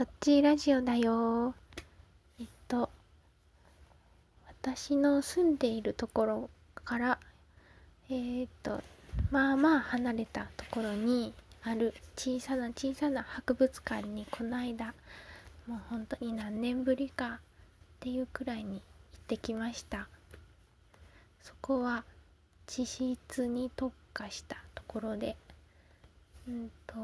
トッチーラジオだよ。えっと私の住んでいるところからえー、っとまあまあ離れたところにある小さな小さな博物館にこの間もう本当に何年ぶりかっていうくらいに行ってきました。そこは地質に特化したところでうんと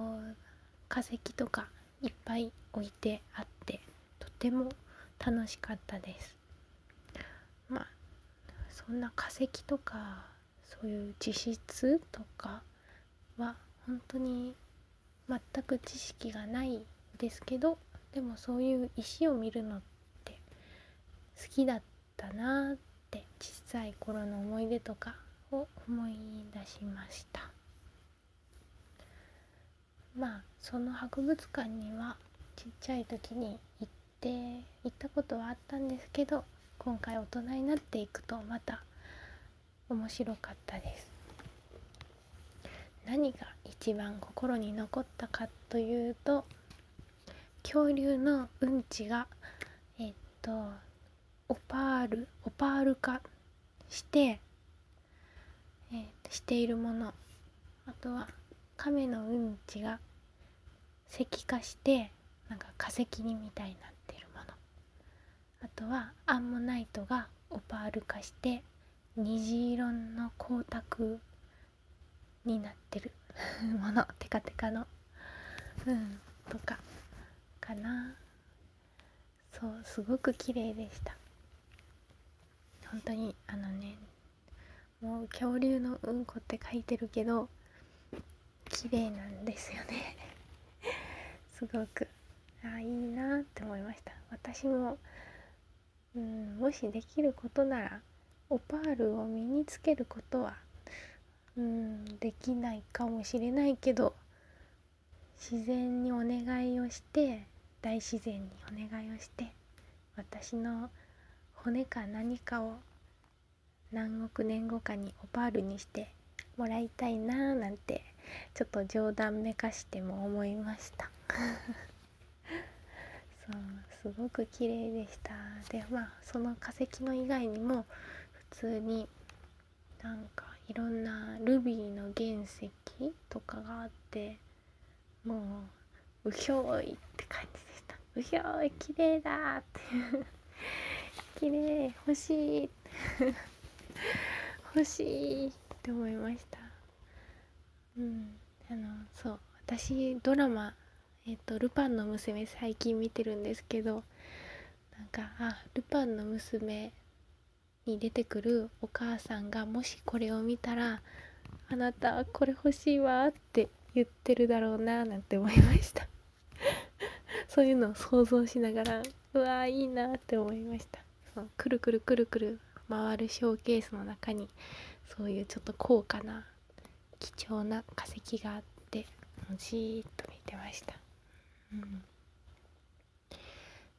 化石とかいっぱい置いてあってとても楽しかったです。まあそんな化石とかそういう地質とかは本当に全く知識がないですけどでもそういう石を見るのって好きだったなって小さい頃の思い出とかを思い出しました。まあその博物館にはちっちゃい時に行って行ったことはあったんですけど今回大人になっていくとまた面白かったです。何が一番心に残ったかというと恐竜のうんちがえっとオパールオパール化してえー、しているもの。あとは亀のうんちが石化してなんか化石にみたいになってるもの。あとはアンモナイトがオパール化して虹色の光沢になってる もの。テカテカの。うん。とかかな。そうすごく綺麗でした。本当にあのねもう恐竜のうんこって書いてるけど綺麗なんですよね。すごく。あいいなって思いました。私も、うん、もしできることならオパールを身につけることは、うん、できないかもしれないけど自然にお願いをして大自然にお願いをして私の骨か何かを何億年後かにオパールにしてもらいたいなーなんてちょっと冗談めかしても思いました。そうすごく綺麗でした。でまあその化石の以外にも普通になんかいろんなルビーの原石とかがあってもううひょいって感じでした。うひょい綺麗だって。綺麗欲しい。欲しいって思いました。うん。あのそう私ドラマえっ、と「ルパンの娘」最近見てるんですけどなんかあルパンの娘に出てくるお母さんがもしこれを見たら「あなたこれ欲しいわ」って言ってるだろうななんて思いました。そういうのを想像しながらうわーいいなって思いました。そうくるくるくるくる回るショーケースの中にそういうちょっと高価な貴重な化石があってじーっと見てました、うん、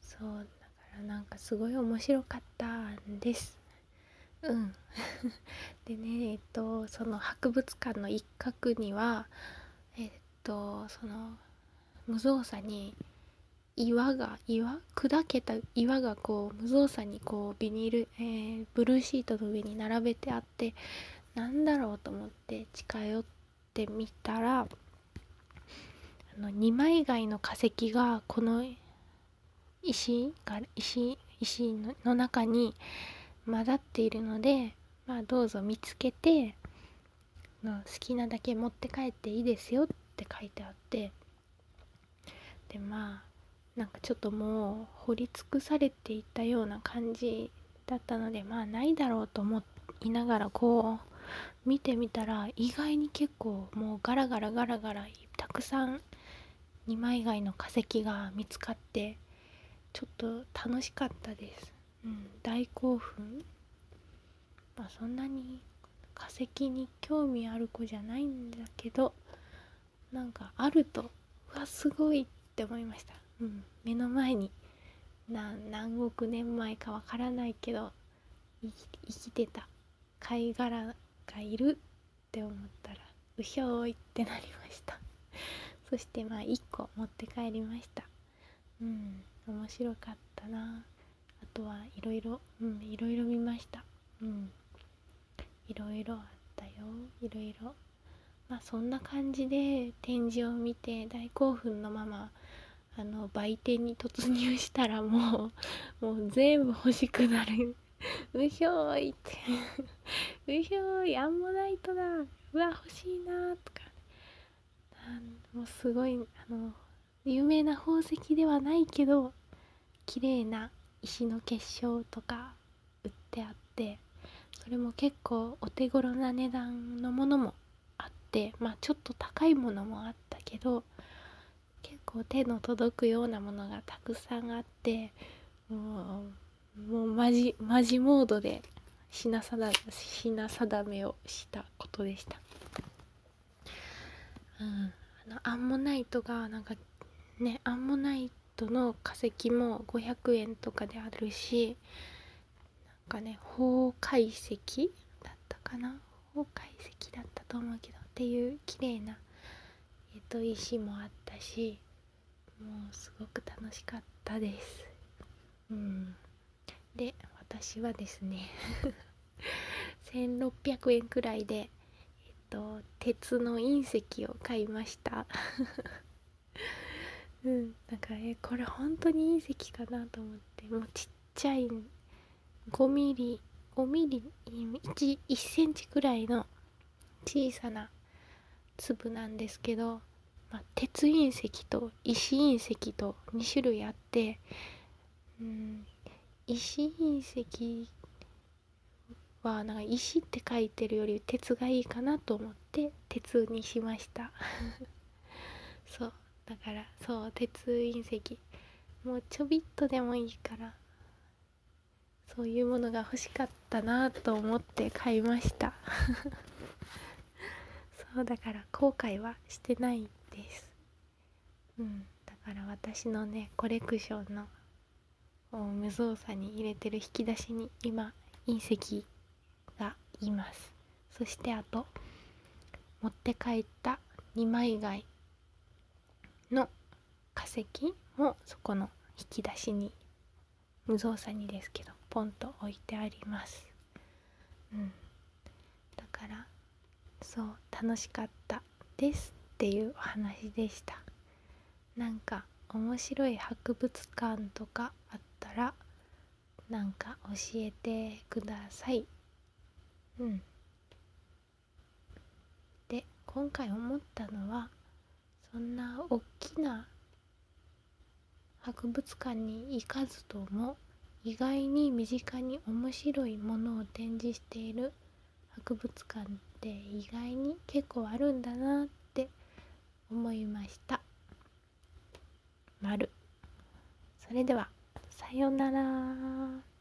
そうだからなんかすごい面白かったんです。うん。でねえっとその博物館の一角にはえっとその無造作に岩が岩？砕けた岩がこう無造作にこうビニール、えー、ブルーシートの上に並べてあってなんだろうと思って近寄ってみたらの二枚貝の化石がこの石が石石の中に混ざっているので、まあ、どうぞ見つけての好きなだけ持って帰っていいですよって書いてあって。でまあなんかちょっともう掘り尽くされていたような感じだったのでまあないだろうと思いながらこう見てみたら意外に結構もうガラガラガラガラたくさん二枚貝の化石が見つかってちょっと楽しかったです、うん、大興奮。まあそんなに化石に興味ある子じゃないんだけどなんかあるとうわすごいって思いました。うん、目の前に何億年前かわからないけど生きてた。貝殻がいるって思ったらうひょーいってなりました。そしてまあ1個持って帰りました。うん面白かったな。あとはいろいろうんいろいろ見ました。うんいろいろあったよ。いろいろまあそんな感じで展示を見て大興奮のままあの売店に突入したらもう もう全部欲しくなる。うひょーいって。うひょーいアンモナイトだうわ欲しいなとか。もうすごいあの有名な宝石ではないけど綺麗な石の結晶とか売ってあってそれも結構お手頃な値段のものもあってまあちょっと高いものもあったけど結構手の届くようなものがたくさんあってもうもうマジマジモードで品定品定めをしたことでした。うん、のアンモナイトがなんかねアンモナイトの化石も500円とかであるしなんかね宝解石だったかな？宝解石だったと思うけどっていう綺麗なえっ、と石もあったしもうすごく楽しかったです。うん。で私はですね 1600円くらいで、と鉄の隕石を買いました。うんなんかえこれ本当に隕石かなと思って。もうちっちゃい5ミリ5ミリ 1, 1センチくらいの小さな粒なんですけど、まあ、鉄隕石と石隕石と2種類あってうん石隕石はなんか石って書いてるより鉄がいいかなと思って鉄にしました。そうだからそう鉄隕石。もうちょびっとでもいいからそういうものが欲しかったなと思って買いました。そうだから後悔はしてないです。うんだから私のねコレクションの無造作に入れてる引き出しに今隕石がいます。そしてあと持って帰った2枚貝の化石もそこの引き出しに無造作にですけどポンと置いてあります。うん。だからそう楽しかったですっていうお話でした。なんか面白い博物館とかあったらなんか教えてください。うん。で今回思ったのはそんな大きな博物館に行かずとも意外に身近に面白いものを展示している博物館って意外に結構あるんだなって思いました。丸。それではさようなら。